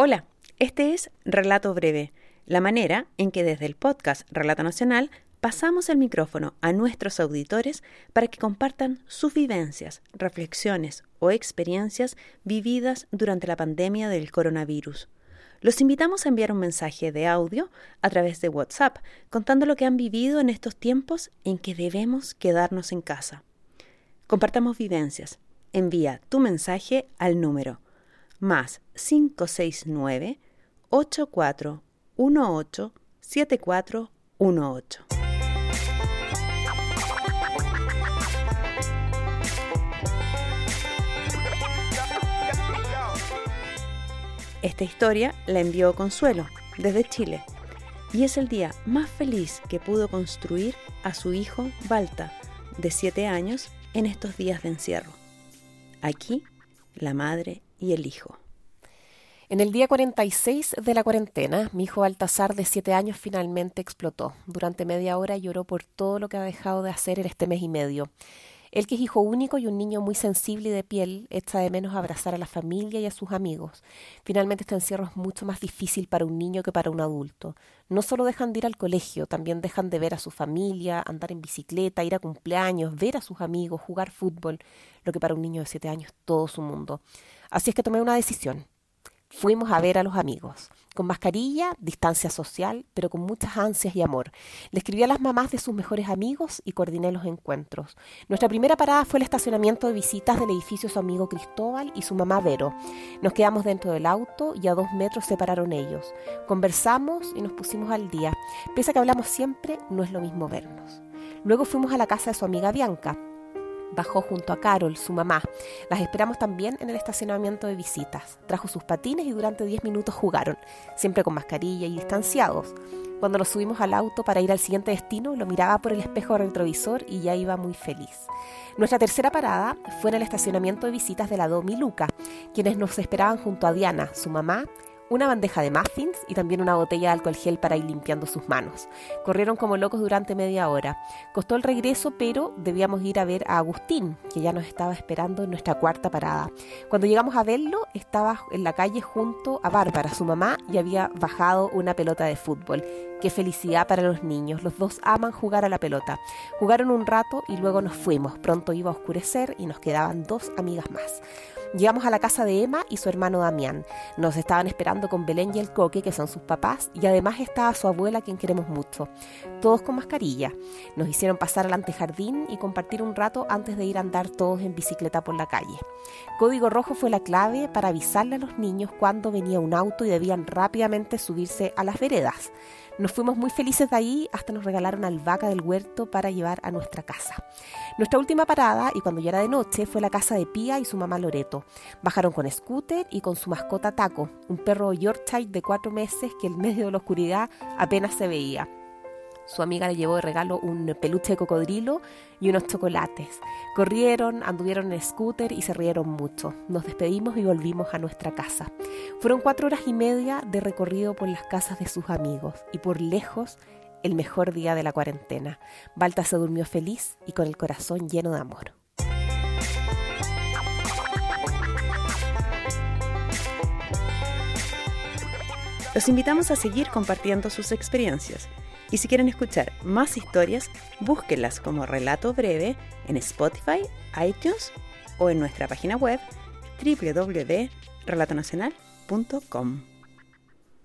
Hola, este es Relato Breve, la manera en que desde el podcast Relato Nacional pasamos el micrófono a nuestros auditores para que compartan sus vivencias, reflexiones o experiencias vividas durante la pandemia del coronavirus. Los invitamos a enviar un mensaje de audio a través de WhatsApp contando lo que han vivido en estos tiempos en que debemos quedarnos en casa. Compartamos vivencias. Envía tu mensaje al número más 569 8418 7418. Esta historia la envió Consuelo desde Chile y es el día más feliz que pudo construir a su hijo Balta, de 7 años, en estos días de encierro. Aquí, la madre y el hijo. En el día 46 de la cuarentena, mi hijo Baltasar de 7 años finalmente explotó. Durante media hora lloró por todo lo que ha dejado de hacer en este mes y medio. Él que es hijo único y un niño muy sensible y de piel, echa de menos abrazar a la familia y a sus amigos. Finalmente este encierro es mucho más difícil para un niño que para un adulto. No solo dejan de ir al colegio, también dejan de ver a su familia, andar en bicicleta, ir a cumpleaños, ver a sus amigos, jugar fútbol, lo que para un niño de siete años es todo su mundo. Así es que tomé una decisión. Fuimos a ver a los amigos, con mascarilla, distancia social, pero con muchas ansias y amor. Le escribí a las mamás de sus mejores amigos y coordiné los encuentros. Nuestra primera parada fue el estacionamiento de visitas del edificio su amigo Cristóbal y su mamá Vero. Nos quedamos dentro del auto y a dos metros separaron ellos. Conversamos y nos pusimos al día. Pese a que hablamos siempre, no es lo mismo vernos. Luego fuimos a la casa de su amiga Bianca. Bajó junto a Carol, su mamá. Las esperamos también en el estacionamiento de visitas. Trajo sus patines y durante 10 minutos jugaron, siempre con mascarilla y distanciados. Cuando nos subimos al auto para ir al siguiente destino, lo miraba por el espejo retrovisor y ya iba muy feliz. Nuestra tercera parada fue en el estacionamiento de visitas de la Domi Luca, quienes nos esperaban junto a Diana, su mamá, una bandeja de muffins y también una botella de alcohol gel para ir limpiando sus manos. Corrieron como locos durante media hora. Costó el regreso, pero debíamos ir a ver a Agustín, que ya nos estaba esperando en nuestra cuarta parada. Cuando llegamos a verlo, estaba en la calle junto a Bárbara, su mamá, y había bajado una pelota de fútbol. Qué felicidad para los niños. Los dos aman jugar a la pelota. Jugaron un rato y luego nos fuimos. Pronto iba a oscurecer y nos quedaban dos amigas más. Llegamos a la casa de Emma y su hermano Damián. Nos estaban esperando con Belén y el Coque, que son sus papás, y además estaba su abuela, quien queremos mucho. Todos con mascarilla. Nos hicieron pasar al antejardín y compartir un rato antes de ir a andar todos en bicicleta por la calle. Código rojo fue la clave para avisarle a los niños cuando venía un auto y debían rápidamente subirse a las veredas. Nos fuimos muy felices de ahí hasta nos regalaron albahaca del huerto para llevar a nuestra casa. Nuestra última parada, y cuando ya era de noche, fue la casa de Pía y su mamá Loreto. Bajaron con scooter y con su mascota Taco, un perro Yorkshire de cuatro meses que en medio de la oscuridad apenas se veía. Su amiga le llevó de regalo un peluche de cocodrilo y unos chocolates. Corrieron, anduvieron en scooter y se rieron mucho. Nos despedimos y volvimos a nuestra casa. Fueron cuatro horas y media de recorrido por las casas de sus amigos y por lejos el mejor día de la cuarentena. Balta se durmió feliz y con el corazón lleno de amor. Los invitamos a seguir compartiendo sus experiencias y si quieren escuchar más historias, búsquenlas como relato breve en Spotify, iTunes o en nuestra página web www.relatonacional.com.